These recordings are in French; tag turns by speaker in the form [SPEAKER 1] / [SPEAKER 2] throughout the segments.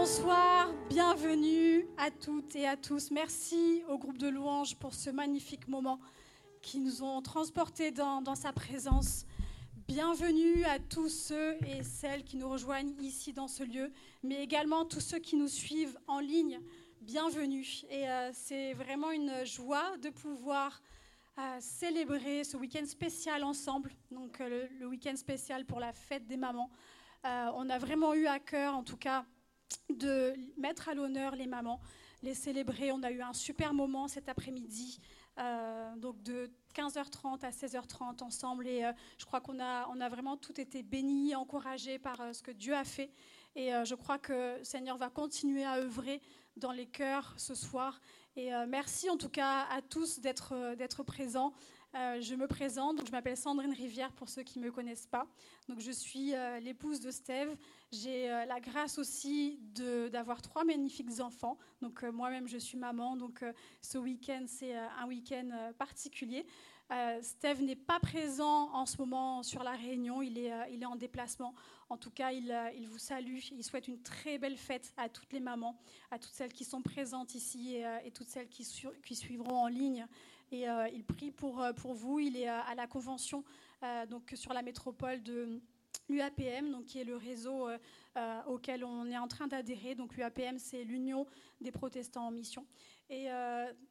[SPEAKER 1] bonsoir, bienvenue à toutes et à tous. Merci au groupe de louanges pour ce magnifique moment qui nous ont transportés dans, sa présence. Bienvenue à tous ceux et celles qui nous rejoignent ici dans ce lieu, mais également tous ceux qui nous suivent en ligne. Bienvenue. Et euh, c'est vraiment une joie de pouvoir euh, célébrer ce week-end spécial ensemble, donc euh, le, week-end spécial pour la fête des mamans. On a vraiment eu à cœur, en tout cas, de mettre à l'honneur les mamans, les célébrer. On a eu un super moment cet après-midi, euh, donc de 15h30 à 16h30 ensemble. Et euh, je crois qu'on a, on a vraiment tout été bénis, encouragés par euh, ce que Dieu a fait. Et je crois que le Seigneur va continuer à œuvrer dans les cœurs ce soir. Et merci en tout cas à tous d'être présents. Euh, je me présente, donc je m'appelle Sandrine Rivière pour ceux qui ne me connaissent pas. Donc je suis euh, l'épouse de Steve. J'ai euh, la grâce aussi d'avoir trois magnifiques enfants. Donc moi-même je suis maman. Donc ce week-end c'est un week-end particulier. Steve n'est pas présent en ce moment sur la réunion. Il est, il est en déplacement. En tout cas, il, il vous salue. Il souhaite une très belle fête à toutes les mamans, à toutes celles qui sont présentes ici et, et toutes celles qui suivront en ligne. Et euh, il prie pour, euh, pour vous. Il est euh, à la convention donc, sur la métropole de l'UAPM, qui est le réseau auquel on est en train d'adhérer. Donc l'UAPM, c'est l'Union des protestants en mission. Et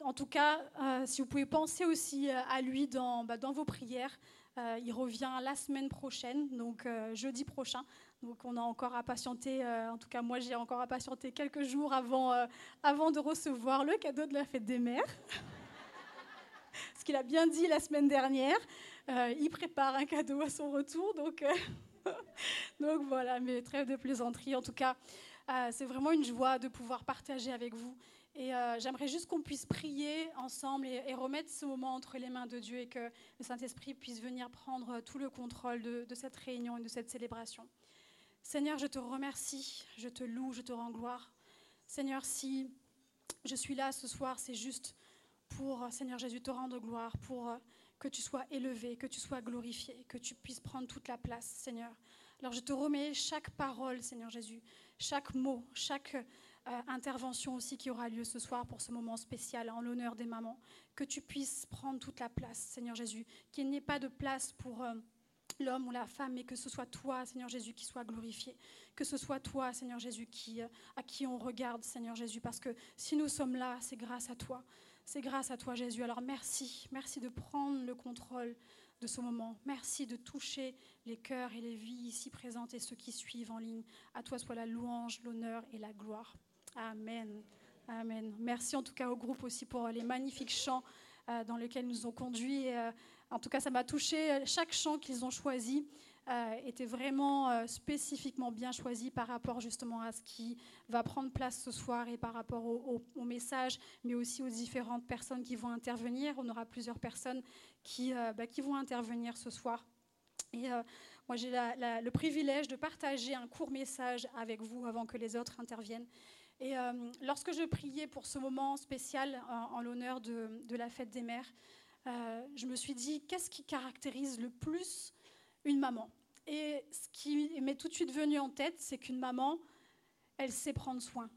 [SPEAKER 1] en tout cas, si vous pouvez penser aussi à lui dans, bah, dans vos prières, il revient la semaine prochaine, donc jeudi prochain. Donc on a encore à patienter, en tout cas moi j'ai encore à patienter quelques jours avant, avant de recevoir le cadeau de la fête des mères. Qu'il a bien dit la semaine dernière, euh, il prépare un cadeau à son retour, donc, euh, donc voilà, mais trêve de plaisanterie. En tout cas, euh, c'est vraiment une joie de pouvoir partager avec vous. Et j'aimerais juste qu'on puisse prier ensemble et, et remettre ce moment entre les mains de Dieu et que le Saint-Esprit puisse venir prendre tout le contrôle de cette réunion et de cette célébration. Seigneur, je te remercie, je te loue, je te rends gloire. Seigneur, si je suis là ce soir, c'est juste pour, Seigneur Jésus, te rendre gloire, pour euh, que tu sois élevé, que tu sois glorifié, que tu puisses prendre toute la place, Seigneur. Alors je te remets chaque parole, Seigneur Jésus, chaque mot, chaque euh, intervention aussi qui aura lieu ce soir pour ce moment spécial en l'honneur des mamans. Que tu puisses prendre toute la place, Seigneur Jésus, qu'il n'y ait pas de place pour... euh, l'homme ou la femme, mais que ce soit toi, Seigneur Jésus, qui soit glorifié. Que ce soit toi, Seigneur Jésus, qui, euh, à qui on regarde, Seigneur Jésus, parce que si nous sommes là, c'est grâce à toi. C'est grâce à toi, Jésus. Alors merci, merci de prendre le contrôle de ce moment. Merci de toucher les cœurs et les vies ici présentes et ceux qui suivent en ligne. À toi soit la louange, l'honneur et la gloire. Amen. Amen. Merci en tout cas au groupe aussi pour les magnifiques chants euh, dans lesquels ils nous ont conduits. Euh, en tout cas, ça m'a touché. Chaque chant qu'ils ont choisi euh, était vraiment euh, spécifiquement bien choisi par rapport justement à ce qui va prendre place ce soir et par rapport au, message, mais aussi aux différentes personnes qui vont intervenir. On aura plusieurs personnes qui, euh, bah, vont intervenir ce soir. Et euh, moi, j'ai le privilège de partager un court message avec vous avant que les autres interviennent. Et euh, lorsque je priais pour ce moment spécial en, l'honneur de, la fête des mères, euh, je me suis dit, qu'est-ce qui caractérise le plus une maman Et ce qui m'est tout de suite venu en tête, c'est qu'une maman, elle sait prendre soin.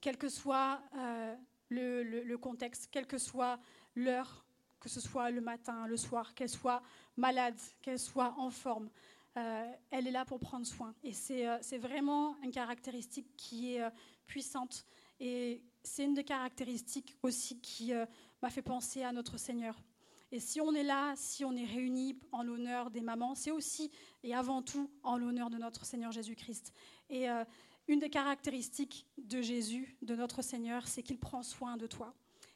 [SPEAKER 1] Quel que soit euh, le, contexte, quelle que soit l'heure, que ce soit le matin, le soir, qu'elle soit malade, qu'elle soit en forme, euh, elle est là pour prendre soin. Et c'est euh, vraiment une caractéristique qui est puissante. Et c'est une des caractéristiques aussi qui m'a fait penser à notre Seigneur. Et si on est là, si on est réunis en l'honneur des mamans, c'est aussi et avant tout en l'honneur de notre Seigneur Jésus-Christ. Et euh, une des caractéristiques de Jésus, de notre Seigneur, c'est qu'il prend soin de toi.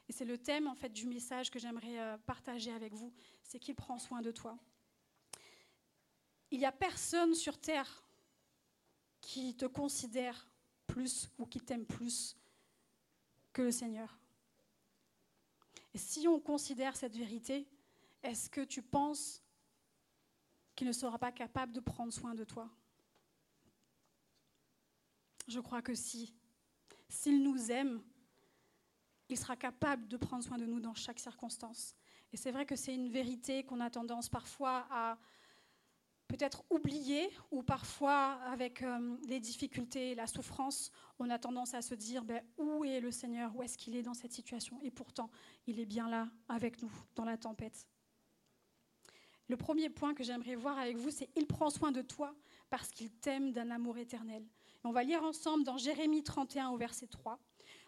[SPEAKER 1] Et c'est le thème en fait du message que j'aimerais euh, partager avec vous, c'est qu'il prend soin de toi. Il n'y a personne sur terre qui te considère plus ou qui t'aime plus que le Seigneur. Et si on considère cette vérité, est-ce que tu penses qu'il ne sera pas capable de prendre soin de toi? Je crois que si. S'il nous aime, il sera capable de prendre soin de nous dans chaque circonstance. Et c'est vrai que c'est une vérité qu'on a tendance parfois à peut-être oublié ou parfois avec euh, les difficultés, la souffrance, on a tendance à se dire ben, où est le Seigneur, où est-ce qu'il est dans cette situation? Et pourtant, il est bien là avec nous dans la tempête. Le premier point que j'aimerais voir avec vous, c'est il prend soin de toi parce qu'il t'aime d'un amour éternel. on va lire ensemble dans Jérémie 31 au verset 3.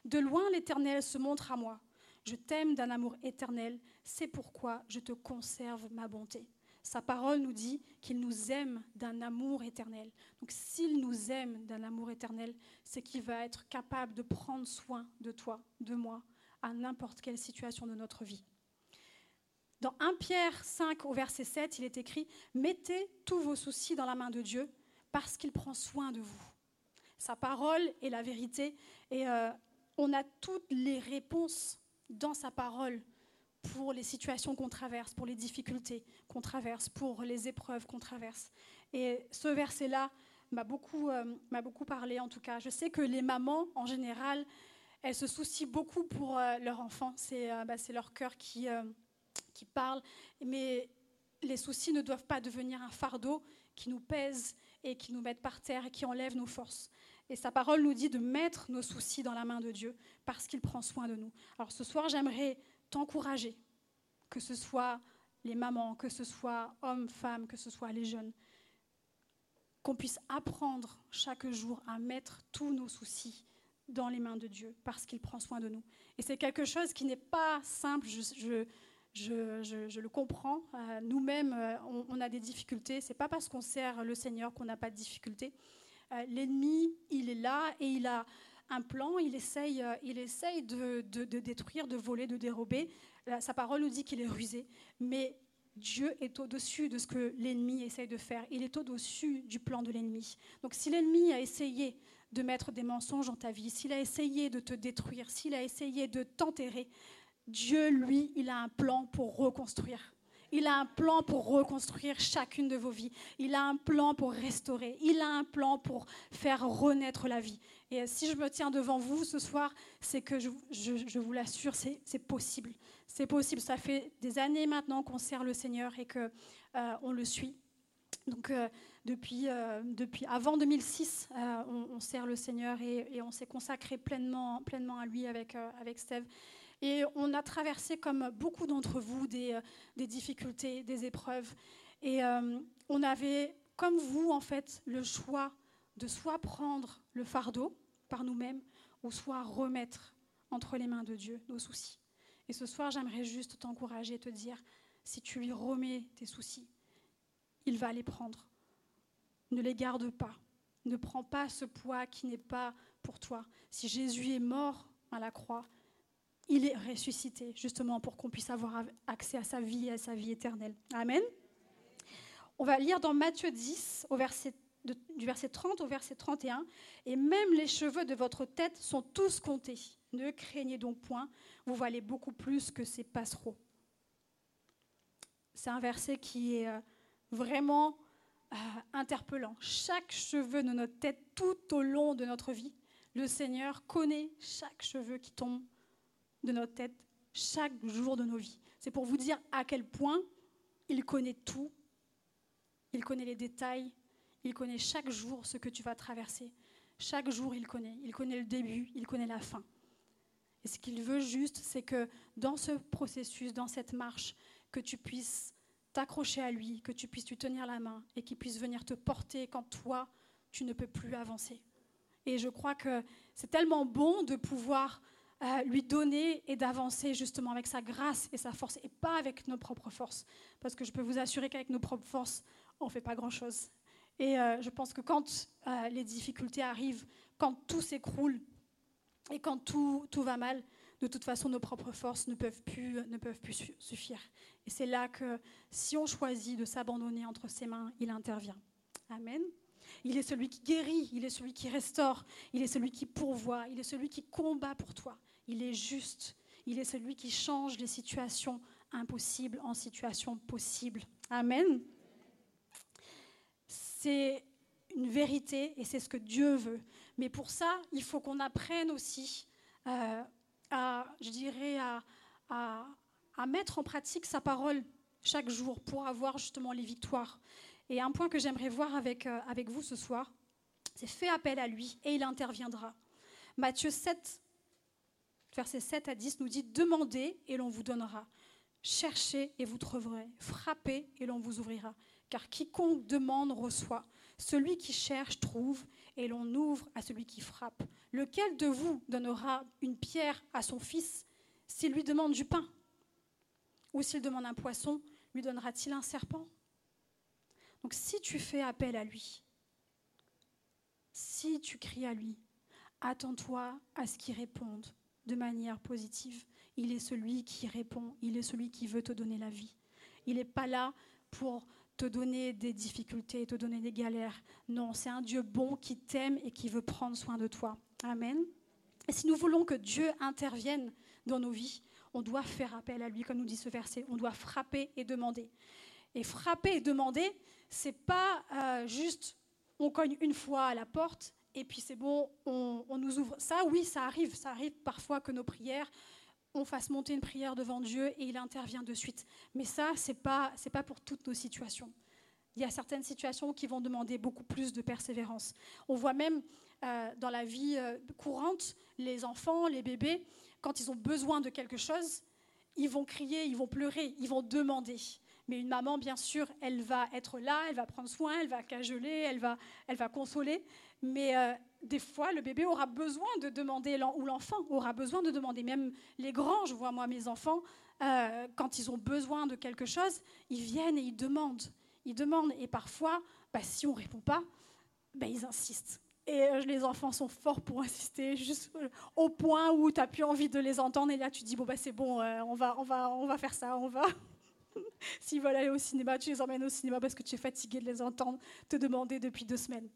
[SPEAKER 1] De loin l'Éternel se montre à moi. Je t'aime d'un amour éternel, c'est pourquoi je te conserve ma bonté. Sa parole nous dit qu'il nous aime d'un amour éternel. Donc s'il nous aime d'un amour éternel, c'est qu'il va être capable de prendre soin de toi, de moi, à n'importe quelle situation de notre vie. Dans 1 Pierre 5 au verset 7, il est écrit, Mettez tous vos soucis dans la main de Dieu parce qu'il prend soin de vous. Sa parole est la vérité et euh, on a toutes les réponses dans sa parole pour les situations qu'on traverse, pour les difficultés qu'on traverse, pour les épreuves qu'on traverse. Et ce verset-là m'a beaucoup, euh, beaucoup parlé, en tout cas. Je sais que les mamans, en général, elles se soucient beaucoup pour euh, leur enfant. C'est, euh, bah, leur cœur qui, qui parle. Mais les soucis ne doivent pas devenir un fardeau qui nous pèse et qui nous mette par terre et qui enlève nos forces. Et sa parole nous dit de mettre nos soucis dans la main de Dieu parce qu'il prend soin de nous. Alors ce soir, j'aimerais t'encourager, que ce soit les mamans, que ce soit hommes, femmes, que ce soit les jeunes, qu'on puisse apprendre chaque jour à mettre tous nos soucis dans les mains de Dieu parce qu'il prend soin de nous. Et c'est quelque chose qui n'est pas simple, je, le comprends. Euh, nous-mêmes, euh, on, a des difficultés. C'est pas parce qu'on sert le Seigneur qu'on n'a pas de difficultés. Euh, l'ennemi, il est là et il a un plan, il essaye, euh, il essaye de, détruire, de voler, de dérober. Sa parole nous dit qu'il est rusé, mais Dieu est au-dessus de ce que l'ennemi essaye de faire. Il est au-dessus du plan de l'ennemi. Donc si l'ennemi a essayé de mettre des mensonges dans ta vie, s'il a essayé de te détruire, s'il a essayé de t'enterrer, Dieu, lui, il a un plan pour reconstruire. Il a un plan pour reconstruire chacune de vos vies. Il a un plan pour restaurer. Il a un plan pour faire renaître la vie. Et si je me tiens devant vous ce soir, c'est que je, vous l'assure, c'est possible. C'est possible. Ça fait des années maintenant qu'on sert le Seigneur et qu'on euh, on le suit. Donc euh, depuis, euh, depuis avant 2006, on, sert le Seigneur et, on s'est consacré pleinement, pleinement à lui avec, avec Steve. Et on a traversé, comme beaucoup d'entre vous, des, euh, difficultés, des épreuves. Et euh, on avait, comme vous, en fait, le choix de soit prendre le fardeau par nous-mêmes, ou soit remettre entre les mains de Dieu nos soucis. Et ce soir, j'aimerais juste t'encourager, te dire, si tu lui remets tes soucis, il va les prendre. Ne les garde pas. Ne prends pas ce poids qui n'est pas pour toi. Si Jésus est mort à la croix, il est ressuscité, justement, pour qu'on puisse avoir accès à sa vie et à sa vie éternelle. Amen. On va lire dans Matthieu 10, au verset, du verset 30 au verset 31. Et même les cheveux de votre tête sont tous comptés. Ne craignez donc point, vous valez beaucoup plus que ces passereaux. C'est un verset qui est euh, vraiment euh, interpellant. Chaque cheveu de notre tête tout au long de notre vie, le Seigneur connaît chaque cheveu qui tombe de notre tête chaque jour de nos vies. C'est pour vous dire à quel point il connaît tout, il connaît les détails, il connaît chaque jour ce que tu vas traverser. Chaque jour, il connaît. Il connaît le début, il connaît la fin. Et ce qu'il veut juste, c'est que dans ce processus, dans cette marche, que tu puisses t'accrocher à lui, que tu puisses lui tenir la main et qu'il puisse venir te porter quand toi, tu ne peux plus avancer. Et je crois que c'est tellement bon de pouvoir lui donner et d'avancer justement avec sa grâce et sa force et pas avec nos propres forces. Parce que je peux vous assurer qu'avec nos propres forces, on ne fait pas grand-chose. Et euh, je pense que quand euh, les difficultés arrivent, quand tout s'écroule et quand tout, tout va mal, de toute façon, nos propres forces ne peuvent plus, ne peuvent plus suffire. Et c'est là que si on choisit de s'abandonner entre ses mains, il intervient. Amen. Il est celui qui guérit, il est celui qui restaure, il est celui qui pourvoit, il est celui qui combat pour toi. Il est juste. Il est celui qui change les situations impossibles en situations possibles. Amen. C'est une vérité et c'est ce que Dieu veut. Mais pour ça, il faut qu'on apprenne aussi euh, à, je dirais, à, mettre en pratique sa parole chaque jour pour avoir justement les victoires. Et un point que j'aimerais voir avec, euh, avec vous ce soir, c'est fait appel à lui et il interviendra. Matthieu 7, versets 7 à 10 nous dit Demandez et l'on vous donnera. Cherchez et vous trouverez. Frappez et l'on vous ouvrira. Car quiconque demande reçoit. Celui qui cherche trouve et l'on ouvre à celui qui frappe. Lequel de vous donnera une pierre à son fils s'il lui demande du pain Ou s'il demande un poisson, lui donnera-t-il un serpent? Donc si tu fais appel à lui, si tu cries à lui, attends-toi à ce qu'il réponde de manière positive. Il est celui qui répond, il est celui qui veut te donner la vie. Il n'est pas là pour te donner des difficultés, te donner des galères. Non, c'est un Dieu bon qui t'aime et qui veut prendre soin de toi. Amen. Et si nous voulons que Dieu intervienne dans nos vies, on doit faire appel à lui, comme nous dit ce verset. On doit frapper et demander. Et frapper et demander, c'est pas euh, juste on cogne une fois à la porte et puis c'est bon, on, nous ouvre. Ça, oui, ça arrive. Ça arrive parfois que nos prières, on fasse monter une prière devant Dieu et il intervient de suite. Mais ça, c'est pas, c'est pas pour toutes nos situations. Il y a certaines situations qui vont demander beaucoup plus de persévérance. On voit même euh, dans la vie euh, courante, les enfants, les bébés, quand ils ont besoin de quelque chose, ils vont crier, ils vont pleurer, ils vont demander. Mais une maman, bien sûr, elle va être là, elle va prendre soin, elle va cajoler, elle va, elle va consoler. Mais euh, des fois, le bébé aura besoin de demander, ou l'enfant aura besoin de demander. Même les grands, je vois moi mes enfants, euh, quand ils ont besoin de quelque chose, ils viennent et ils demandent. Ils demandent. Et parfois, bah, si on ne répond pas, bah, ils insistent. Et euh, les enfants sont forts pour insister, juste au point où tu n'as plus envie de les entendre. Et là, tu dis, bon, bah, c'est bon, on, va, on, va, on va faire ça, on va. S'ils veulent aller au cinéma, tu les emmènes au cinéma parce que tu es fatigué de les entendre te demander depuis deux semaines.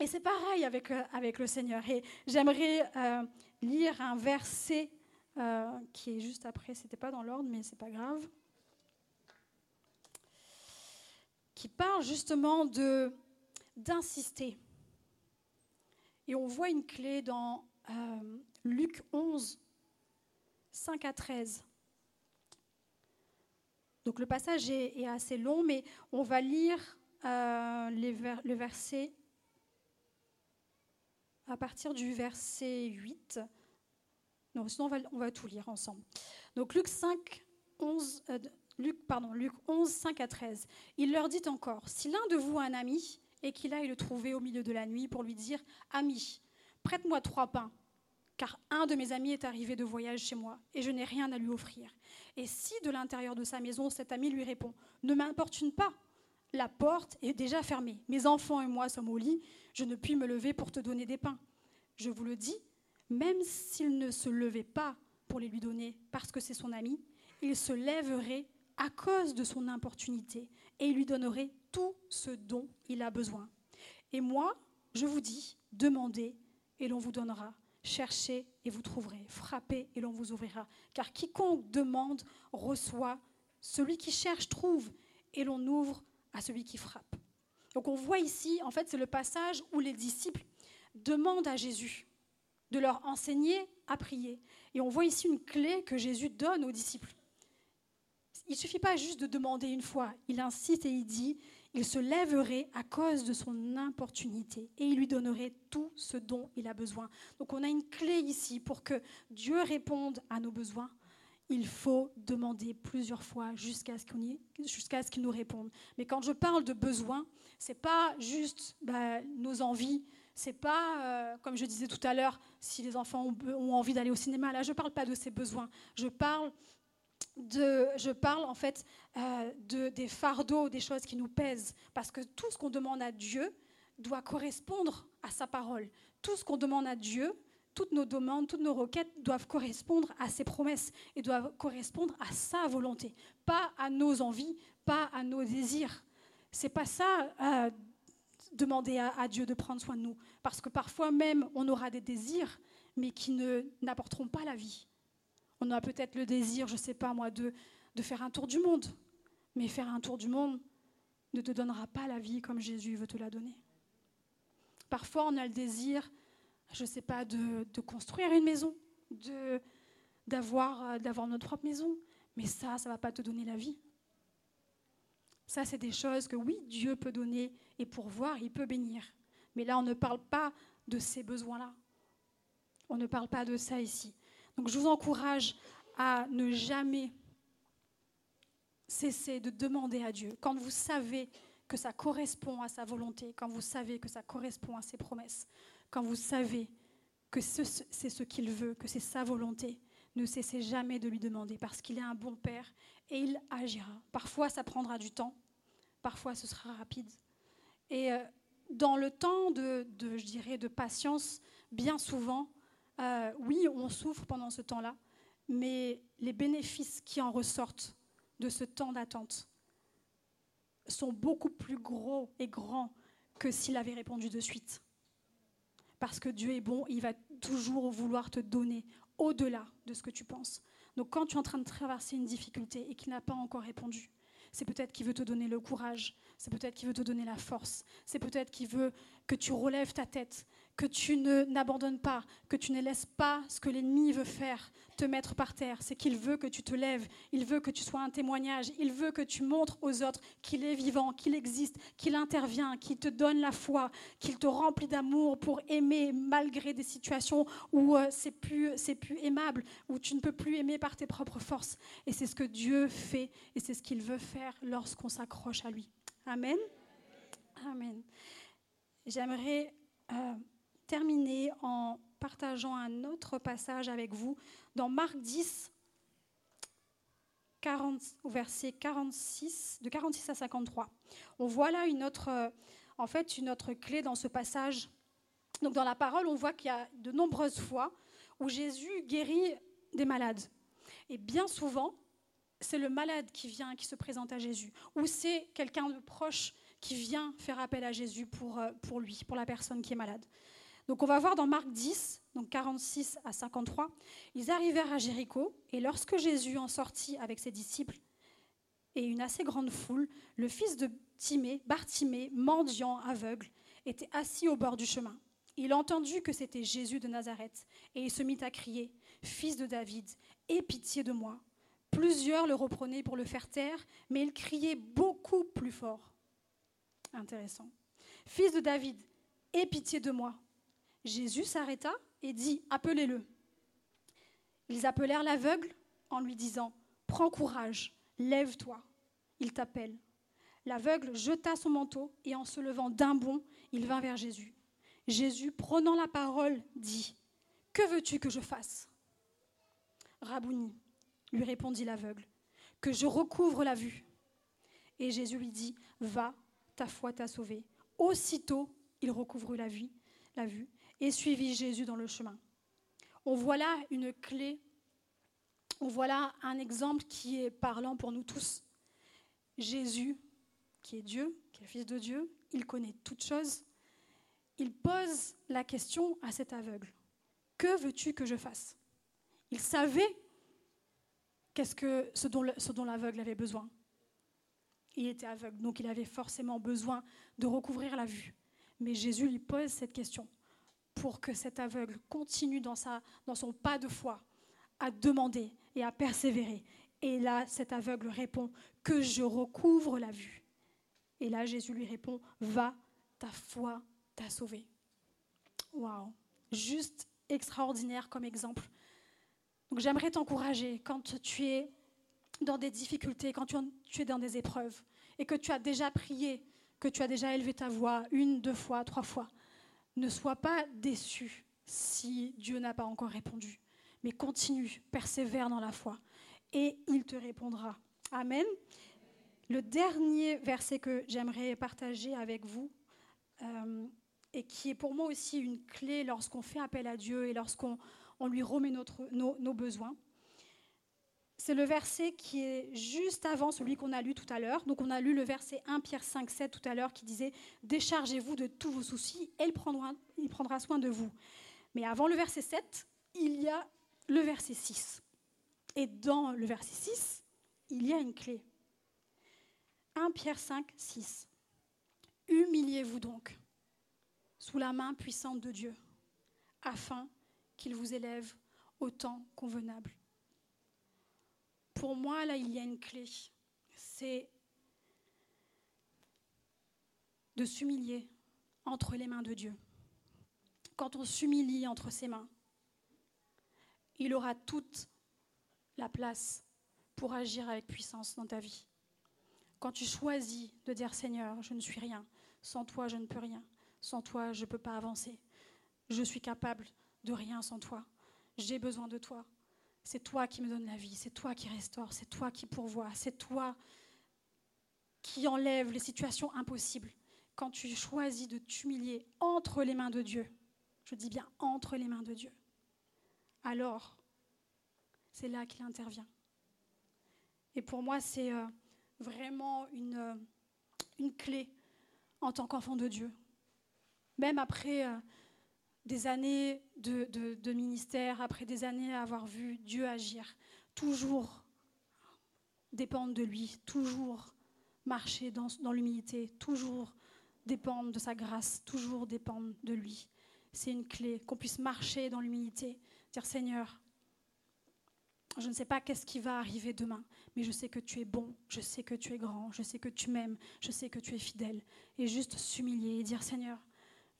[SPEAKER 1] Et c'est pareil avec, euh, avec le Seigneur. Et j'aimerais euh, lire un verset euh, qui est juste après, c'était pas dans l'ordre, mais c'est pas grave, qui parle justement de d'insister. Et on voit une clé dans Luc 11, 5 à 13. Donc le passage est, assez long, mais on va lire les le verset à partir du verset 8. Non, sinon on va, tout lire ensemble. Donc Luc 5, 11, euh, Luc, pardon, Luc 11, 5 à 13. Il leur dit encore, si l'un de vous a un ami et qu'il aille le trouver au milieu de la nuit pour lui dire, Ami, prête-moi trois pains, car un de mes amis est arrivé de voyage chez moi et je n'ai rien à lui offrir. Et si de l'intérieur de sa maison, cet ami lui répond, Ne m'importune pas, la porte est déjà fermée. Mes enfants et moi sommes au lit. Je ne puis me lever pour te donner des pains. Je vous le dis, même s'il ne se levait pas pour les lui donner parce que c'est son ami, il se lèverait à cause de son importunité et il lui donnerait tout ce dont il a besoin. Et moi, je vous dis, demandez et l'on vous donnera. Cherchez et vous trouverez. Frappez et l'on vous ouvrira. Car quiconque demande reçoit. Celui qui cherche trouve et l'on ouvre à celui qui frappe. Donc on voit ici, en fait, c'est le passage où les disciples demandent à Jésus de leur enseigner à prier. Et on voit ici une clé que Jésus donne aux disciples. Il ne suffit pas juste de demander une fois, il insiste et il dit, il se lèverait à cause de son importunité et il lui donnerait tout ce dont il a besoin. Donc on a une clé ici pour que Dieu réponde à nos besoins il faut demander plusieurs fois jusqu'à ce qu'il nous réponde. Mais quand je parle de besoin, c'est pas juste bah, nos envies, c'est pas, euh, comme je disais tout à l'heure, si les enfants ont, envie d'aller au cinéma. Là, je ne parle pas de ces besoins. Je parle, de, je parle en fait euh, de, des fardeaux, des choses qui nous pèsent. Parce que tout ce qu'on demande à Dieu doit correspondre à sa parole. Tout ce qu'on demande à Dieu toutes nos demandes, toutes nos requêtes doivent correspondre à ses promesses et doivent correspondre à sa volonté, pas à nos envies, pas à nos désirs. C'est pas ça euh, demander à, Dieu de prendre soin de nous, parce que parfois même on aura des désirs, mais qui ne n'apporteront pas la vie. On a peut-être le désir, je sais pas moi, de, de faire un tour du monde, mais faire un tour du monde ne te donnera pas la vie comme Jésus veut te la donner. Parfois on a le désir je ne sais pas, de, construire une maison, de, d'avoir, euh, d'avoir notre propre maison. Mais ça, ça ne va pas te donner la vie. Ça, c'est des choses que oui, Dieu peut donner et pourvoir, il peut bénir. Mais là, on ne parle pas de ces besoins-là. On ne parle pas de ça ici. Donc je vous encourage à ne jamais cesser de demander à Dieu. Quand vous savez que ça correspond à sa volonté, quand vous savez que ça correspond à ses promesses, quand vous savez que c'est ce qu'il veut, que c'est sa volonté, ne cessez jamais de lui demander parce qu'il est un bon Père et il agira. Parfois, ça prendra du temps, parfois, ce sera rapide. Et euh, dans le temps de, de patience, bien souvent, euh, oui, on souffre pendant ce temps-là, mais les bénéfices qui en ressortent de ce temps d'attente sont beaucoup plus gros et grands que s'il avait répondu de suite. Parce que Dieu est bon, il va toujours vouloir te donner au-delà de ce que tu penses. Donc quand tu es en train de traverser une difficulté et qu'il n'a pas encore répondu, c'est peut-être qu'il veut te donner le courage, c'est peut-être qu'il veut te donner la force, c'est peut-être qu'il veut que tu relèves ta tête, que tu n'abandonnes pas, que tu ne laisses pas ce que l'ennemi veut faire te mettre par terre. C'est qu'il veut que tu te lèves, il veut que tu sois un témoignage, il veut que tu montres aux autres qu'il est vivant, qu'il existe, qu'il intervient, qu'il te donne la foi, qu'il te remplit d'amour pour aimer malgré des situations où euh, c'est plus, plus aimable, où tu ne peux plus aimer par tes propres forces. Et c'est ce que Dieu fait et c'est ce qu'il veut faire lorsqu'on s'accroche à lui. Amen. Amen. J'aimerais euh, terminer en partageant un autre passage avec vous dans Marc 10, 40, au verset 46, de 46 à 53. On voit là une autre, euh, en fait, une autre clé dans ce passage. Donc dans la parole, on voit qu'il y a de nombreuses fois où Jésus guérit des malades. Et bien souvent, c'est le malade qui vient, qui se présente à Jésus, ou c'est quelqu'un de proche qui vient faire appel à Jésus pour, euh, pour lui, pour la personne qui est malade. Donc on va voir dans Marc 10, donc 46 à 53, ils arrivèrent à Jéricho, et lorsque Jésus en sortit avec ses disciples et une assez grande foule, le fils de Timée, Bartimée, mendiant, aveugle, était assis au bord du chemin. Il entendit que c'était Jésus de Nazareth, et il se mit à crier, Fils de David, aie pitié de moi. Plusieurs le reprenaient pour le faire taire, mais il criait beaucoup plus fort. Intéressant. Fils de David, aie pitié de moi. Jésus s'arrêta et dit Appelez-le. Ils appelèrent l'aveugle en lui disant Prends courage, lève-toi, il t'appelle. L'aveugle jeta son manteau et en se levant d'un bond, il vint vers Jésus. Jésus, prenant la parole, dit Que veux-tu que je fasse? Rabouni, lui répondit l'aveugle, que je recouvre la vue. Et Jésus lui dit Va, ta foi t'a sauvé. Aussitôt, il recouvre la vue, la vue et suivit Jésus dans le chemin. On voit là une clé, on voit là un exemple qui est parlant pour nous tous. Jésus, qui est Dieu, qui est le Fils de Dieu, il connaît toutes choses. Il pose la question à cet aveugle. Que veux-tu que je fasse? Il savait qu'est-ce que ce dont l'aveugle avait besoin. Il était aveugle, donc il avait forcément besoin de recouvrir la vue. Mais Jésus lui pose cette question pour que cet aveugle continue dans, son pas de foi à demander et à persévérer. Et là, cet aveugle répond que je recouvre la vue. Et là, Jésus lui répond va, ta foi t'a sauvé. Waouh, juste extraordinaire comme exemple. Donc j'aimerais t'encourager quand tu es dans des difficultés, quand tu es dans des épreuves et que tu as déjà prié, que tu as déjà élevé ta voix une, deux fois, trois fois ne sois pas déçu si Dieu n'a pas encore répondu, mais continue, persévère dans la foi, et il te répondra. Amen. Le dernier verset que j'aimerais partager avec vous, euh, et qui est pour moi aussi une clé lorsqu'on fait appel à Dieu et lorsqu'on lui remet nos besoins, c'est le verset qui est juste avant celui qu'on a lu tout à l'heure. Donc on a lu le verset 1 Pierre 5, 7 tout à l'heure qui disait Déchargez-vous de tous vos soucis et il prendra, soin de vous. Mais avant le verset 7, il y a le verset 6. Et dans le verset 6, il y a une clé. 1 Pierre 5, 6. Humiliez-vous donc sous la main puissante de Dieu, afin qu'il vous élève au temps convenable pour moi, là, il y a une clé. C'est de s'humilier entre les mains de Dieu. Quand on s'humilie entre ses mains, il aura toute la place pour agir avec puissance dans ta vie. Quand tu choisis de dire Seigneur, je ne suis rien, sans toi je ne peux rien, sans toi je ne peux pas avancer, je suis capable de rien sans toi, j'ai besoin de toi, c'est toi qui me donne la vie, c'est toi qui restaure, c'est toi qui pourvoit, c'est toi qui enlève les situations impossibles. Quand tu choisis de t'humilier entre les mains de Dieu, je dis bien entre les mains de Dieu, alors c'est là qu'il intervient. Et pour moi, c'est euh, vraiment une, euh, une clé en tant qu'enfant de Dieu. Même après euh, des années de, ministère, après des années à avoir vu Dieu agir, toujours dépendre de lui, toujours marcher dans l'humilité, toujours dépendre de sa grâce, toujours dépendre de lui. C'est une clé, qu'on puisse marcher dans l'humilité, dire Seigneur, je ne sais pas qu'est-ce qui va arriver demain, mais je sais que tu es bon, je sais que tu es grand, je sais que tu m'aimes, je sais que tu es fidèle. Et juste s'humilier et dire Seigneur,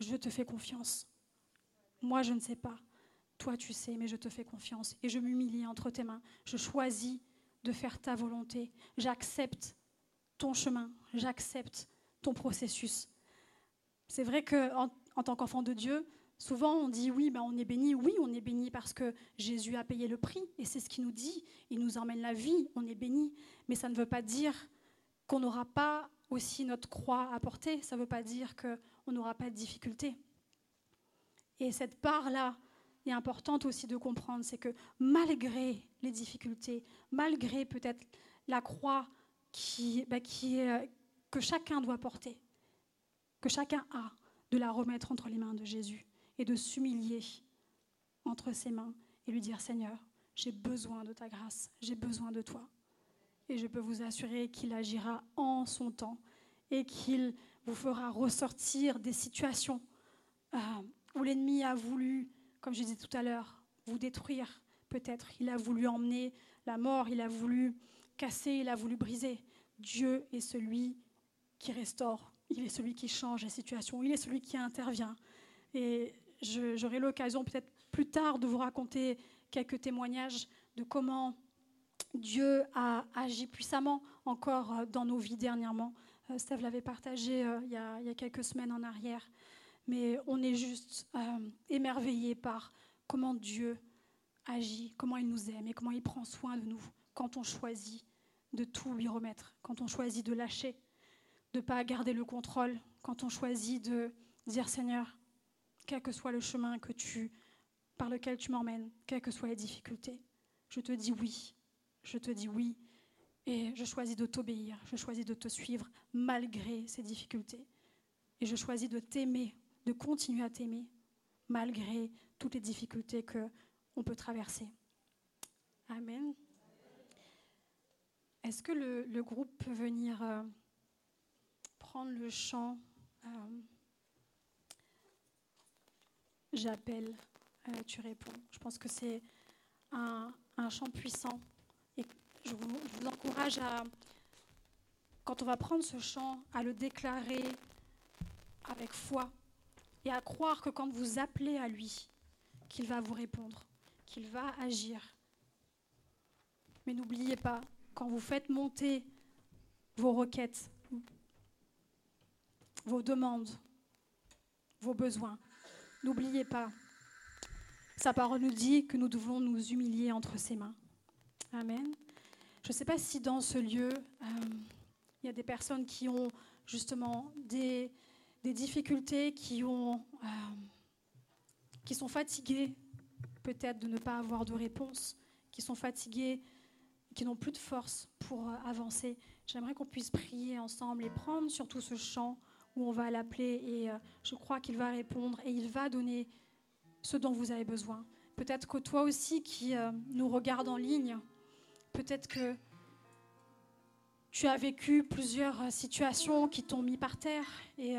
[SPEAKER 1] je te fais confiance. Moi, je ne sais pas. Toi, tu sais, mais je te fais confiance. Et je m'humilie entre tes mains. Je choisis de faire ta volonté. J'accepte ton chemin. J'accepte ton processus. C'est vrai qu'en en tant qu'enfant de Dieu, Souvent, on dit oui, ben on est béni. Oui, on est béni parce que Jésus a payé le prix. Et c'est ce qu'il nous dit. Il nous emmène la vie. On est béni. Mais ça ne veut pas dire qu'on n'aura pas aussi notre croix à porter. Ça ne veut pas dire qu'on n'aura pas de difficultés. Et cette part-là est importante aussi de comprendre. C'est que malgré les difficultés, malgré peut-être la croix qui, qui est, que chacun doit porter, que chacun a, de la remettre entre les mains de Jésus et de s'humilier entre ses mains et lui dire Seigneur, j'ai besoin de ta grâce, j'ai besoin de toi. Et je peux vous assurer qu'il agira en son temps et qu'il vous fera ressortir des situations euh, où l'ennemi a voulu, comme je disais tout à l'heure, vous détruire. Peut-être il a voulu emmener la mort, il a voulu casser, il a voulu briser. Dieu est celui qui restaure, il est celui qui change les situations, il est celui qui intervient. Et j'aurai l'occasion peut-être plus tard de vous raconter quelques témoignages de comment Dieu a agi puissamment encore euh, dans nos vies dernièrement. Euh, Steve l'avait partagé euh, il, y a, quelques semaines en arrière. Mais on est juste émerveillé par comment Dieu agit, comment il nous aime et comment il prend soin de nous quand on choisit de tout lui remettre, quand on choisit de lâcher, de ne pas garder le contrôle, quand on choisit de dire Seigneur, quel que soit le chemin que tu, par lequel tu m'emmènes, quelles que soient les difficultés. Je te dis oui, je te dis oui, et je choisis de t'obéir, je choisis de te suivre malgré ces difficultés. Et je choisis de t'aimer, de continuer à t'aimer, malgré toutes les difficultés que on peut traverser. Amen. Est-ce que le, groupe peut venir euh, prendre le chant euh, j'appelle, euh, tu réponds. Je pense que c'est un, chant puissant. Et je vous, encourage à, quand on va prendre ce chant, à le déclarer avec foi et à croire que quand vous appelez à lui, qu'il va vous répondre, qu'il va agir. Mais n'oubliez pas, quand vous faites monter vos requêtes, vos demandes, vos besoins, N'oubliez pas, sa parole nous dit que nous devons nous humilier entre ses mains. Amen. Je ne sais pas si dans ce lieu, euh, il y a des personnes qui ont justement des, difficultés, qui, ont, euh, qui sont fatiguées peut-être de ne pas avoir de réponse, qui sont fatiguées, qui n'ont plus de force pour euh, avancer. J'aimerais qu'on puisse prier ensemble et prendre surtout ce chant où on va l'appeler et euh, je crois qu'il va répondre et il va donner ce dont vous avez besoin. Peut-être que toi aussi qui nous regardes en ligne, peut-être que tu as vécu plusieurs euh, situations qui t'ont mis par terre et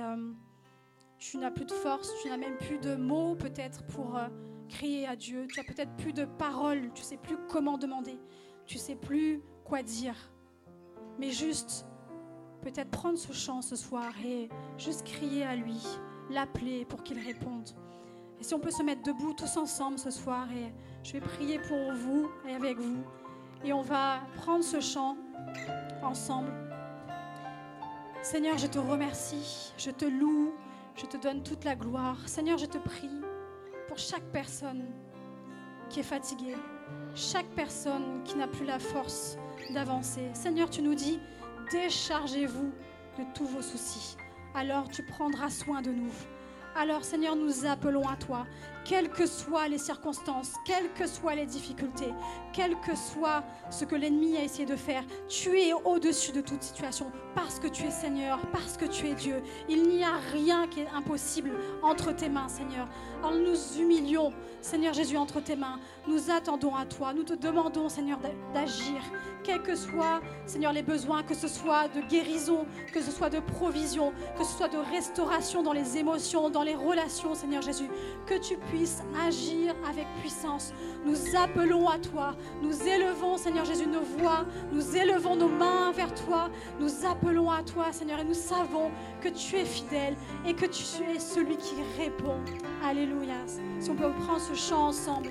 [SPEAKER 1] tu n'as plus de force, tu n'as même plus de mots peut-être pour crier à Dieu, tu as peut-être plus de paroles, tu sais plus comment demander, tu sais plus quoi dire. Mais juste peut-être prendre ce chant ce soir et juste crier à lui, l'appeler pour qu'il réponde. Et si on peut se mettre debout tous ensemble ce soir et je vais prier pour vous et avec vous. Et on va prendre ce chant Seigneur, je te remercie, je te loue, je te donne toute la gloire. Seigneur, je te prie pour chaque personne qui est fatiguée, chaque personne qui n'a plus la force d'avancer. Seigneur, tu nous dis, déchargez-vous de tous vos soucis. Alors tu prendras soin de nous. Alors Seigneur, nous appelons à toi quelles que soient les circonstances, quelles que soient les difficultés, quel que soit ce que l'ennemi a essayé de faire, tu es au-dessus de toute situation parce que tu es Seigneur, parce que tu es Dieu. Il n'y a rien qui est impossible entre tes mains, Seigneur. Alors nous humilions, Seigneur Jésus, entre tes mains. Nous attendons à toi. Nous te demandons, Seigneur, d'agir, quels que soient, Seigneur, les besoins, que ce soit de guérison, que ce soit de provision, que ce soit de restauration dans les émotions, dans les relations, Seigneur Jésus. Que tu puisses agir avec puissance. Nous appelons à toi. Nous élevons, Seigneur Jésus, nos voix. Nous élevons nos mains vers toi. Nous appelons à toi, Seigneur, et nous savons que tu es fidèle et que tu es celui qui répond. Alléluia. Si on peut prendre ce chant ensemble.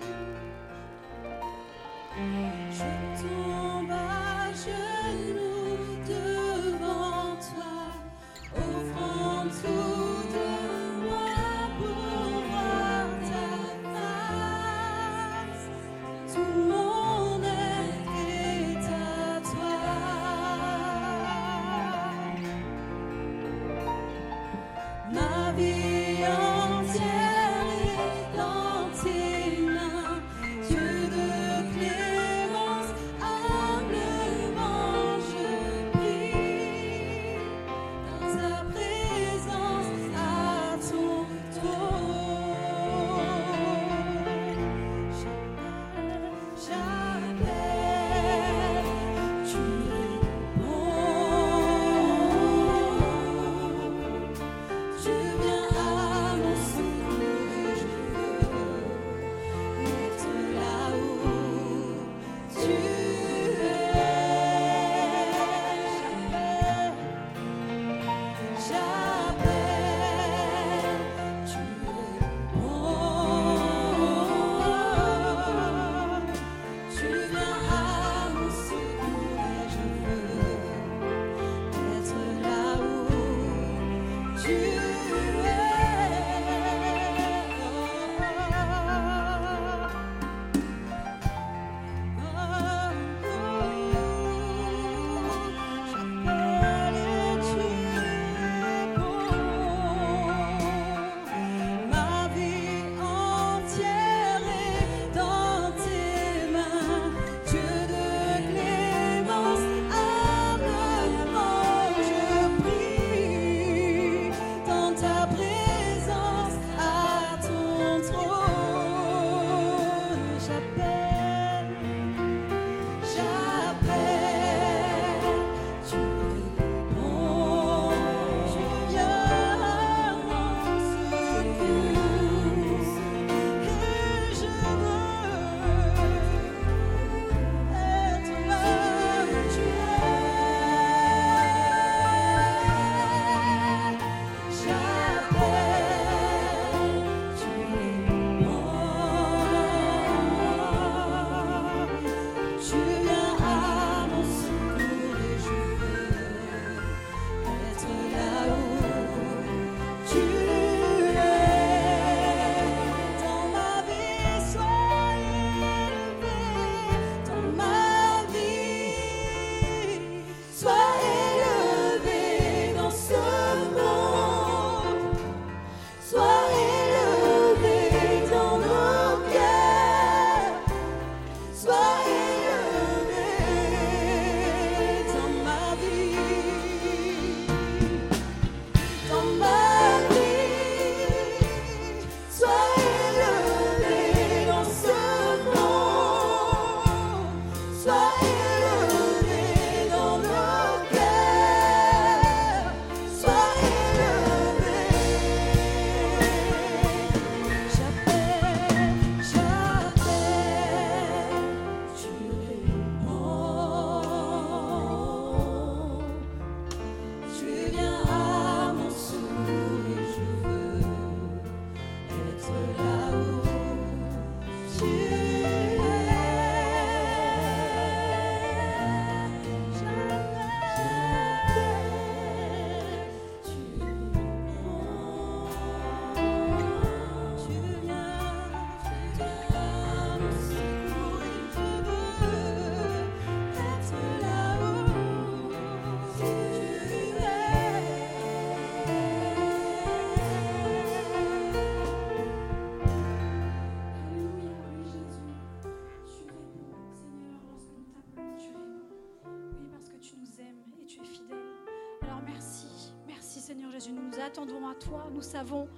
[SPEAKER 2] Toi.
[SPEAKER 1] Nous savons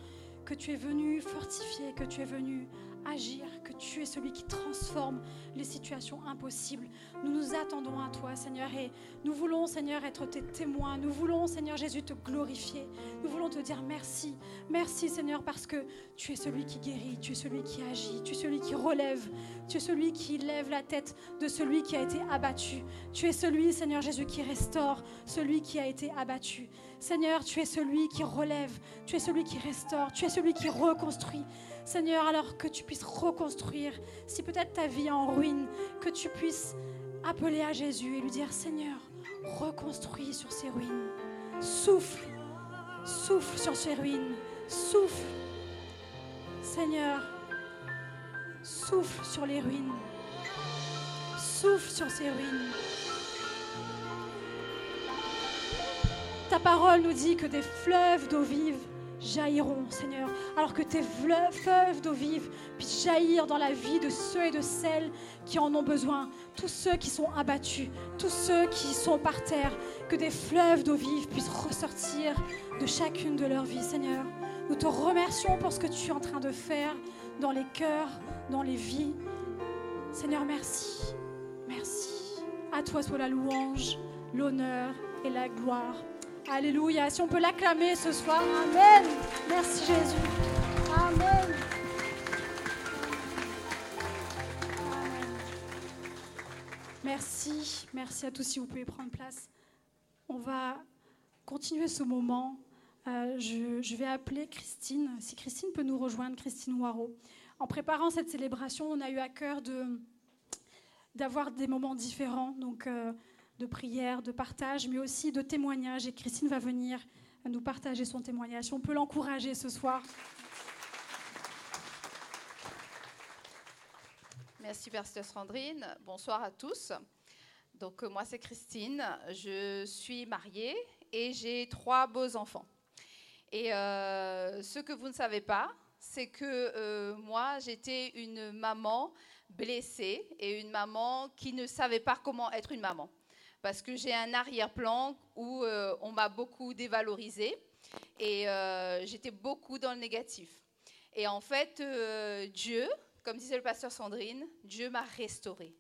[SPEAKER 1] que tu es venu fortifier, que tu es venu agir, tu es celui qui transforme les situations impossibles. Nous nous attendons à toi, Seigneur, et nous voulons, Seigneur, être tes témoins. Nous voulons, Seigneur Jésus, te glorifier. Nous voulons te dire merci. Merci, Seigneur, parce que tu es celui qui guérit, tu es celui qui agit, tu es celui qui relève, tu es celui qui lève la tête de celui qui a été abattu. Tu es celui, Seigneur Jésus, qui restaure celui qui a été abattu. Seigneur, tu es celui qui relève, tu es celui qui restaure, tu es celui qui reconstruit. Seigneur, alors que tu puisses reconstruire, si peut-être ta vie est en ruine, que tu puisses appeler à Jésus et lui dire, Seigneur, reconstruis sur ces ruines. Souffle, souffle sur ces ruines, souffle. Seigneur, souffle sur les ruines, souffle sur ces ruines. Ta parole nous dit que des fleuves d'eau vive jailliront, Seigneur, alors que tes fleuves d'eau vive puissent jaillir dans la vie de ceux et de celles qui en ont besoin, tous ceux qui sont abattus, tous ceux qui sont par terre, que des fleuves d'eau vive puissent ressortir de chacune de leurs vies, Seigneur. Nous te remercions pour ce que tu es en train de faire dans les cœurs, dans les vies. Seigneur, merci. Merci. À toi soit la louange, l'honneur et la gloire. Alléluia. Si on peut l'acclamer ce soir. Amen. Merci Jésus. Amen. Merci. Merci à tous si vous pouvez prendre place. On va continuer ce moment. Euh, je, vais appeler Christine. Si Christine peut nous rejoindre, Christine Noirot. En préparant cette célébration, on a eu à cœur de d'avoir des moments différents. Donc, euh, de prière, de partage, mais aussi de témoignage. Et Christine va venir nous partager son témoignage. On peut l'encourager ce soir.
[SPEAKER 3] Merci, Pasteur Sandrine. Bonsoir à tous. Donc, euh, moi, c'est Christine. Je suis mariée et j'ai trois beaux enfants. Et euh, ce que vous ne savez pas, c'est que euh, moi, j'étais une maman blessée et une maman qui ne savait pas comment être une maman parce que j'ai un arrière-plan où euh, on m'a beaucoup dévalorisé et euh, j'étais beaucoup dans le négatif. Et en fait, euh, Dieu, comme disait le pasteur Sandrine, Dieu m'a restauré.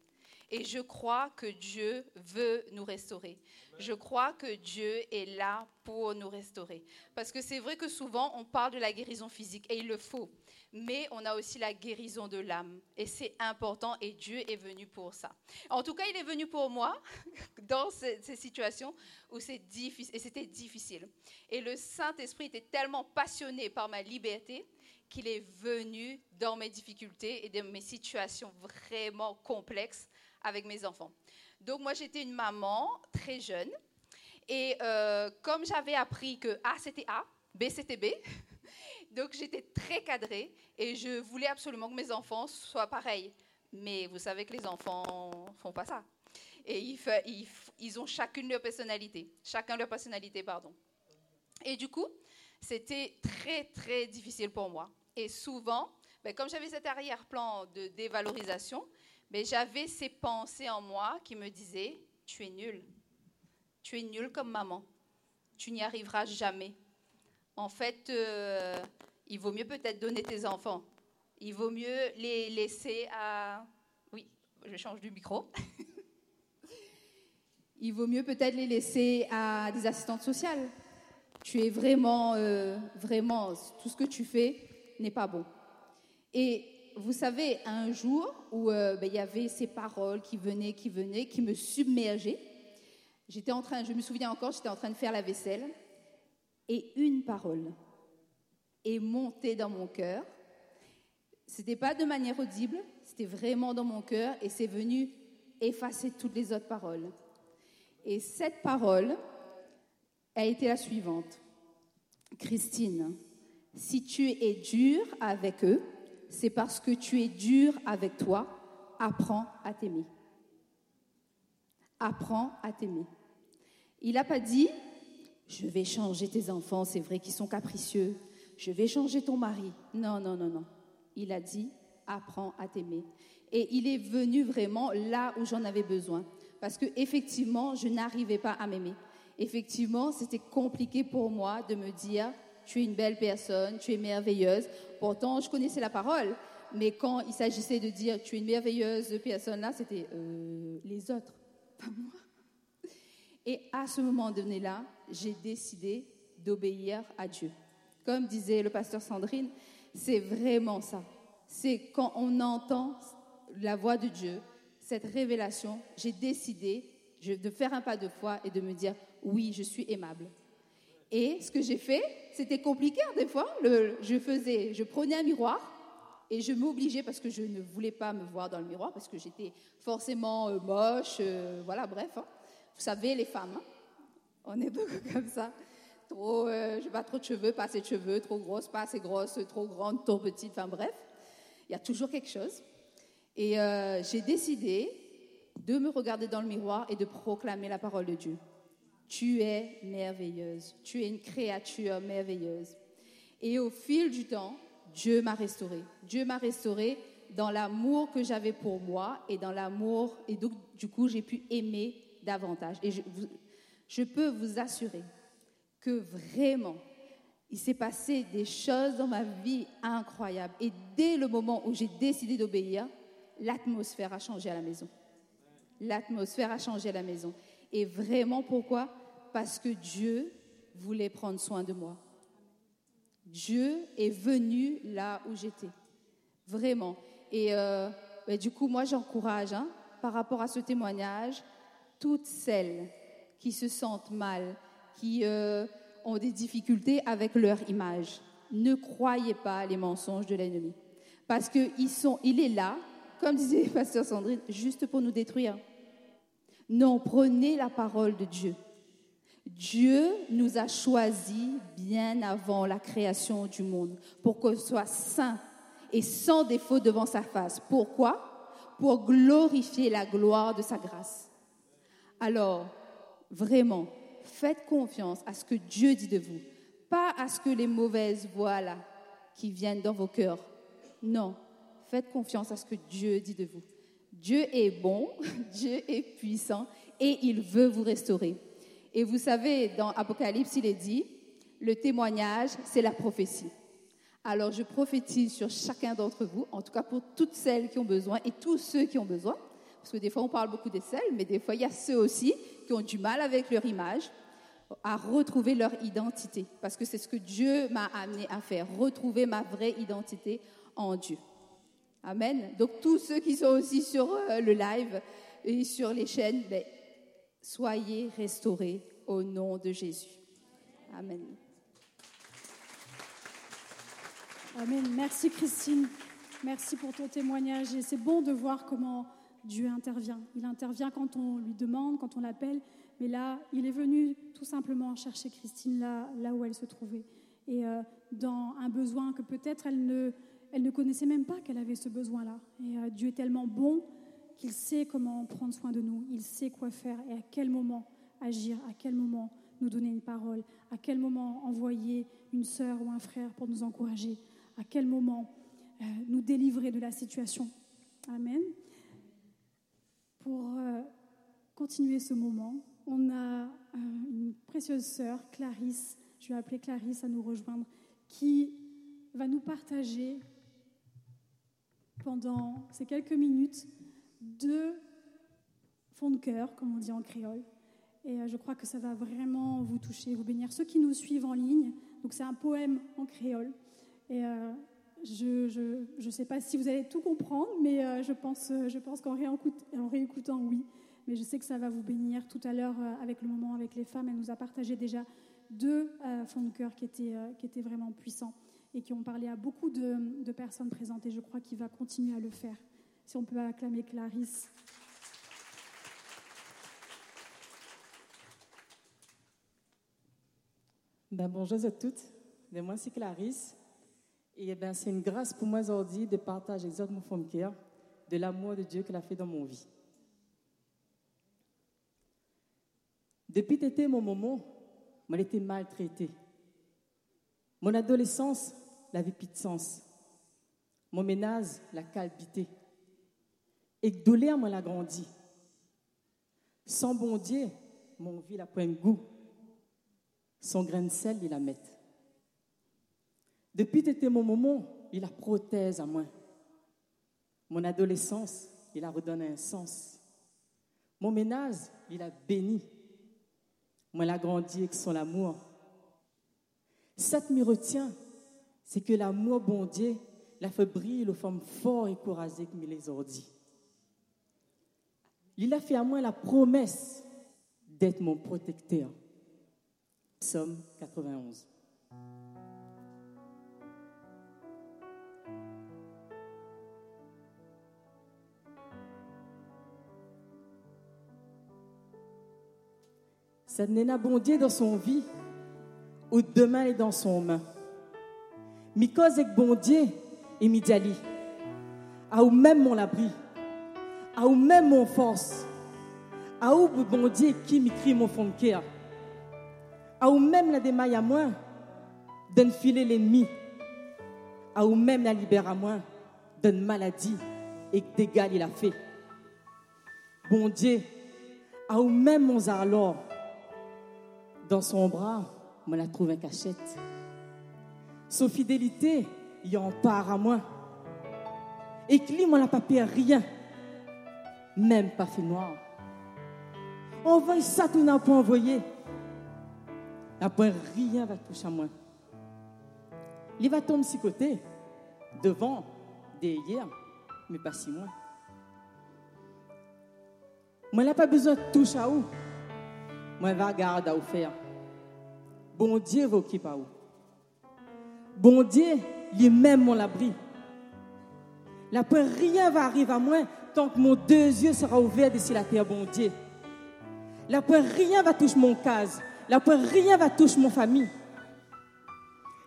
[SPEAKER 3] Et je crois que Dieu veut nous restaurer. Je crois que Dieu est là pour nous restaurer. Parce que c'est vrai que souvent, on parle de la guérison physique, et il le faut mais on a aussi la guérison de l'âme. Et c'est important et Dieu est venu pour ça. En tout cas, il est venu pour moi dans ces, situations où c'était difficile. Et le Saint-Esprit était tellement passionné par ma liberté qu'il est venu dans mes difficultés et dans mes situations vraiment complexes avec mes enfants. Donc moi, j'étais une maman très jeune. Et euh, comme j'avais appris que A, c'était A, B, c'était B, donc j'étais très cadrée et je voulais absolument que mes enfants soient pareils. Mais vous savez que les enfants font pas ça. Et ils, ont chacune leur personnalité. Chacun leur personnalité, pardon. Et du coup, c'était très, très difficile pour moi. Et souvent, ben, comme j'avais cet arrière-plan de dévalorisation, ben, j'avais ces pensées en moi qui me disaient, tu es nul. Tu es nul comme maman. Tu n'y arriveras jamais. En fait, euh, il vaut mieux peut-être donner tes enfants. Il vaut mieux les laisser à... Oui, je change du micro. il vaut mieux peut-être les laisser à des assistantes sociales. Tu es vraiment, euh, vraiment, tout ce que tu fais n'est pas bon. Et vous savez, un jour où euh, ben, il y avait ces paroles qui venaient, qui venaient, qui me submergeaient, j'étais en train, je me souviens encore, j'étais en train de faire la vaisselle, et une parole est monté dans mon cœur. C'était pas de manière audible, c'était vraiment dans mon cœur et c'est venu effacer toutes les autres paroles. Et cette parole a été la suivante. Christine, si tu es dur avec eux, c'est parce que tu es dur avec toi. Apprends à t'aimer. Apprends à t'aimer. Il n'a pas dit, je vais changer tes enfants, c'est vrai qu'ils sont capricieux. Je vais changer ton mari. Non, non, non, non. Il a dit, apprends à t'aimer. Et il est venu vraiment là où j'en avais besoin. Parce que effectivement, je n'arrivais pas à m'aimer. Effectivement, c'était compliqué pour moi de me dire, tu es une belle personne, tu es merveilleuse. Pourtant, je connaissais la parole. Mais quand il s'agissait de dire, tu es une merveilleuse personne, là, c'était euh, les autres, pas moi. Et à ce moment donné-là, j'ai décidé d'obéir à Dieu. Comme disait le pasteur Sandrine, c'est vraiment ça. C'est quand on entend la voix de Dieu, cette révélation, j'ai décidé de faire un pas de foi et de me dire, oui, je suis aimable. Et ce que j'ai fait, c'était compliqué hein, des fois. je faisais, je prenais un miroir et je m'obligeais parce que je ne voulais pas me voir dans le miroir parce que j'étais forcément euh, moche, euh, voilà, bref. Hein. Vous savez, les femmes, hein, on est beaucoup comme ça. Trop, euh, je pas trop de cheveux, pas assez de cheveux, trop grosse, pas assez grosse, trop grande, trop petite, enfin bref. Il y a toujours quelque chose. Et euh, j'ai décidé de me regarder dans le miroir et de proclamer la parole de Dieu. Tu es merveilleuse, tu es une créature merveilleuse. Et au fil du temps, Dieu m'a restaurée. Dieu m'a restaurée dans l'amour que j'avais pour moi et dans l'amour, et donc du coup j'ai pu aimer davantage. Et je, peux vous assurer que vraiment, il s'est passé des choses dans ma vie incroyables. Et dès le moment où j'ai décidé d'obéir, l'atmosphère a changé à la maison. L'atmosphère a changé à la maison. Et vraiment pourquoi? Parce que Dieu voulait prendre soin de moi. Dieu est venu là où j'étais. Vraiment. Et euh, du coup, moi, j'encourage, hein, par rapport à ce témoignage, toutes celles qui se sentent mal, qui euh, ont des difficultés avec leur image. Ne croyez pas les mensonges de l'ennemi. Parce qu'il il est là comme disait Pasteur Sandrine, juste pour nous détruire. Non, prenez la parole de Dieu. Dieu nous a choisis bien avant la création du monde pour qu'on soit saints et sans défaut devant sa face. Pourquoi? Pour glorifier la gloire de sa grâce. Alors, vraiment, faites confiance à ce que Dieu dit de vous, pas à ce que les mauvaises voix là qui viennent dans vos cœurs. Non, Faites confiance à ce que Dieu dit de vous. Dieu est bon, Dieu est puissant et il veut vous restaurer. Et vous savez, dans Apocalypse, il est dit, le témoignage, c'est la prophétie. Alors je prophétise sur chacun d'entre vous, en tout cas pour toutes celles qui ont besoin et tous ceux qui ont besoin, parce que des fois on parle beaucoup des celles, mais des fois il y a ceux aussi qui ont du mal avec leur image, à retrouver leur identité, parce que c'est ce que Dieu m'a amené à faire, retrouver ma vraie identité en Dieu. Amen. Donc tous ceux qui sont aussi sur euh, le live et sur les chaînes, ben, soyez restaurés au nom de Jésus. Amen.
[SPEAKER 1] Amen. Merci Christine. Merci pour ton témoignage. Et c'est bon de voir comment Dieu intervient. Il intervient quand on lui demande, quand on l'appelle. Mais là, il est venu tout simplement chercher Christine là, là où elle se trouvait. Et euh, dans un besoin que peut-être elle ne elle ne connaissait même pas qu'elle avait ce besoin-là. Et euh, Dieu est tellement bon qu'il sait comment prendre soin de nous, il sait quoi faire et à quel moment agir, à quel moment nous donner une parole, à quel moment envoyer une sœur ou un frère pour nous encourager, à quel moment euh, nous délivrer de la situation. Amen. Pour euh, continuer ce moment, on a une précieuse sœur, Clarisse, je vais appeler Clarisse à nous rejoindre, qui va nous partager pendant ces quelques minutes deux fonds de cœur, comme on dit en créole. Et euh, je crois que ça va vraiment vous toucher, vous bénir. Ceux qui nous suivent en ligne, donc c'est un poème en créole. Et euh, je ne sais pas si vous allez tout comprendre, mais euh, je pense, je pense qu'en en réécoutant, oui. Mais je sais que ça va vous bénir. Tout à l'heure, avec le moment avec les femmes, elle nous a partagé déjà deux fonds de cœur qui étaient, qui étaient vraiment puissants.
[SPEAKER 4] Et qui ont parlé à beaucoup de, personnes présentes et je crois qu'il va continuer à le faire. Si on peut acclamer Clarisse.
[SPEAKER 5] Ben, bonjour à toutes. Ben, moi, c'est Clarisse. Et ben, c'est une grâce pour moi aujourd'hui de partager avec mon femme cœur de l'amour de Dieu qu'elle a fait dans mon vie. Depuis que mon moment, j'ai été maltraitée. Mon adolescence, la sens. Mon ménage, la calbité. Et douleur, moi, l'a grandi. Sans bon Dieu, mon vie, la point goût. Son grain de sel, il la met. Depuis que mon moment, il la prothèse à moi. Mon adolescence, il a redonné un sens. Mon ménage, il a béni. Moi, il a grandi avec son amour. Cette me retient, c'est que l'amour bon Dieu l'a fait briller aux femmes fortes et courageuses comme les ordis. Il a fait à moi la promesse d'être mon protecteur. Somme 91. Ça n'est bon Dieu dans son vie, ou demain est dans son main. Mi avec bon Dieu et mi. A ou même mon abri. A ou même mon force. A ou bon Dieu qui m'écrit mon fond de cœur. A ou même la démaille à moi filer l'ennemi. A ou même la libère à moi d'une maladie et dégâts il a fait. Bon Dieu, a ou même mon alors dans son bras, on la trouve en cachette. Son fidélité, il en part à moi. Et lui, moi, n'a pas payé rien, même pas fait noir. Envoie ça, tout n'a pas envoyé. Après, rien va toucher à moi. Il va tomber si côté, devant, derrière, mais pas si loin. Moi, n'a pas besoin de toucher à où. Moi, va garder à vous faire. Bon Dieu va occuper à vous. Bon Dieu, lui-même mon abri. La rien va arriver à moi tant que mon deux yeux sera ouvert d'ici la terre, bon Dieu. La rien va toucher mon case. La rien va toucher mon famille.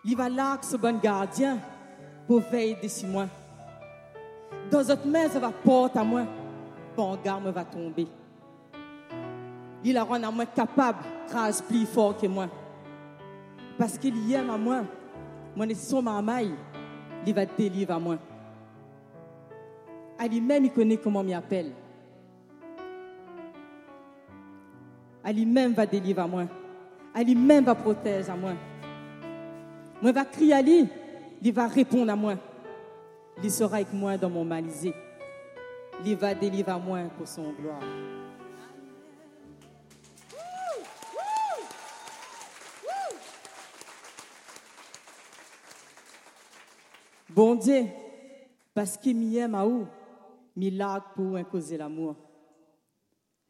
[SPEAKER 5] Il va là, ce bon gardien, pour veiller d'ici moi. Dans votre main, ça va à moi. Bon garde va tomber. Il a rendu à moi capable, grâce plus fort que moi. Parce qu'il aime à moi. Mon son maille, il va délivrer à moi. À lui-même, il connaît comment m'y appelle. À lui-même va délivrer à moi. À lui-même va protéger à moi. Moi va crier à lui, il va répondre à moi. Il sera avec moi dans mon malisé. Il va délivrer à moi pour son gloire. Bon Dieu, parce qu'il m'aime à où, milagre pour causer l'amour,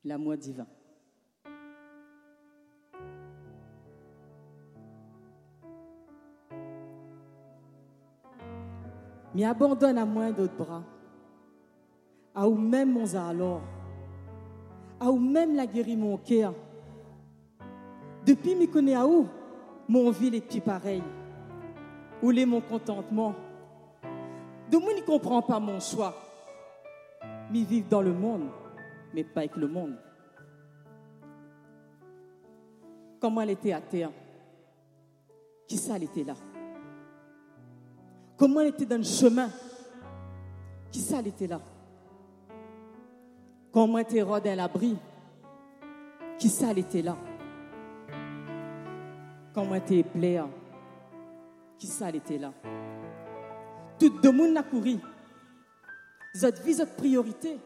[SPEAKER 5] l'amour divin. Mais abandonne à moi d'autres bras, à où même mon alors, à où même la guérit mon cœur. Depuis me connais à où, mon vie est plus pareil, où est mon contentement? De moi, ne comprend pas mon choix. Mais vivre dans le monde, mais pas avec le monde. Comment elle était à terre? Qui ça, elle était là? Comment elle était dans le chemin? Qui ça, elle était là? Comment elle était à l'abri? Qui ça, elle était là? Comment elle était plaire Qui ça, elle était là? Tout le monde a couru. Votre vie, votre priorité.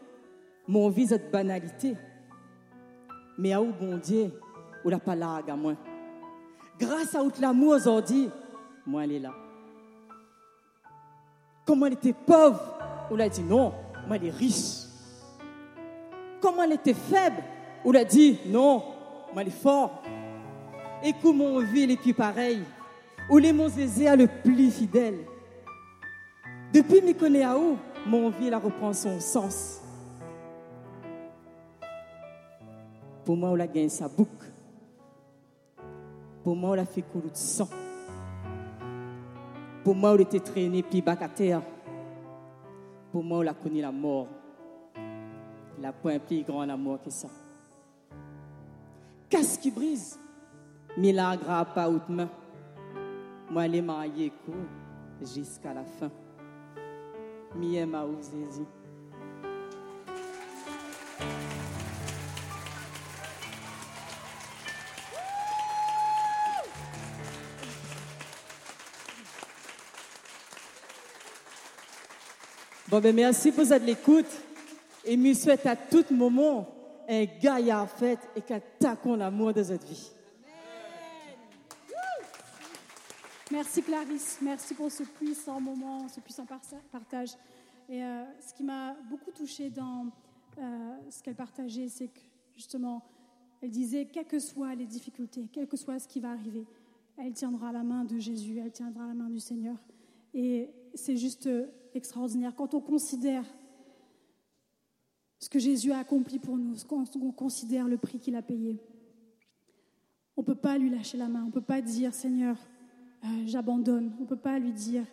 [SPEAKER 5] Mon vie, votre banalité. Mais à où bon Dieu, ou la pas là à moi? Grâce à l'amour aujourd'hui, moi elle est là. Comment elle était pauvre, on l'a dit non, moi elle est riche. Comment elle était faible, on l'a dit non, moi elle est fort. Et comment mon vie, elle est plus pareille. Ou les mon zézé le plus fidèle. Depuis où, mon vie la reprend son sens. Pour moi, on la gagne sa boucle. Pour moi, on la fait couler de sang. Pour moi, on était traîné puis bac à terre. Pour moi, on a connu la mort. La point plus grand amour que ça. Qu'est-ce qui brise? Milagre à pas haute main. Moi, les mariés jusqu'à la fin. Mie ma Zézi. Bon, ben merci pour cette l'écoute. Et je souhaite à tout moment un à fête et qu'attaquons l'amour de cette vie.
[SPEAKER 1] Merci Clarisse, merci pour ce puissant moment, ce puissant partage. Et euh, ce qui m'a beaucoup touchée dans euh, ce qu'elle partageait, c'est que justement, elle disait, quelles que soient les difficultés, quel que soit ce qui va arriver, elle tiendra la main de Jésus, elle tiendra la main du Seigneur. Et c'est juste extraordinaire. Quand on considère ce que Jésus a accompli pour nous, quand on considère le prix qu'il a payé, on ne peut pas lui lâcher la main, on ne peut pas dire Seigneur, euh, j'abandonne, on ne peut pas lui dire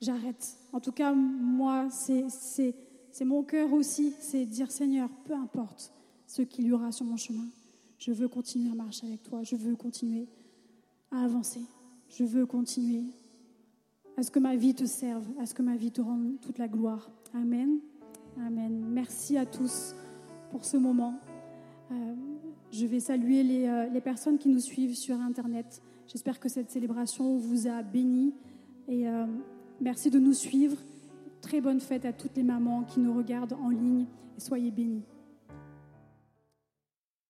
[SPEAKER 1] j'arrête. En tout cas, moi, c'est mon cœur aussi, c'est dire Seigneur, peu importe ce qu'il y aura sur mon chemin, je veux continuer à marcher avec toi, je veux continuer à avancer, je veux continuer à ce que ma vie te serve, à ce que ma vie te rende toute la gloire. Amen. Amen. Merci à tous pour ce moment. Euh, je vais saluer les, euh, les, personnes qui nous suivent sur Internet. J'espère que cette célébration vous a bénis et euh, merci de nous suivre. Très bonne fête à toutes les mamans qui nous regardent en ligne et soyez bénis.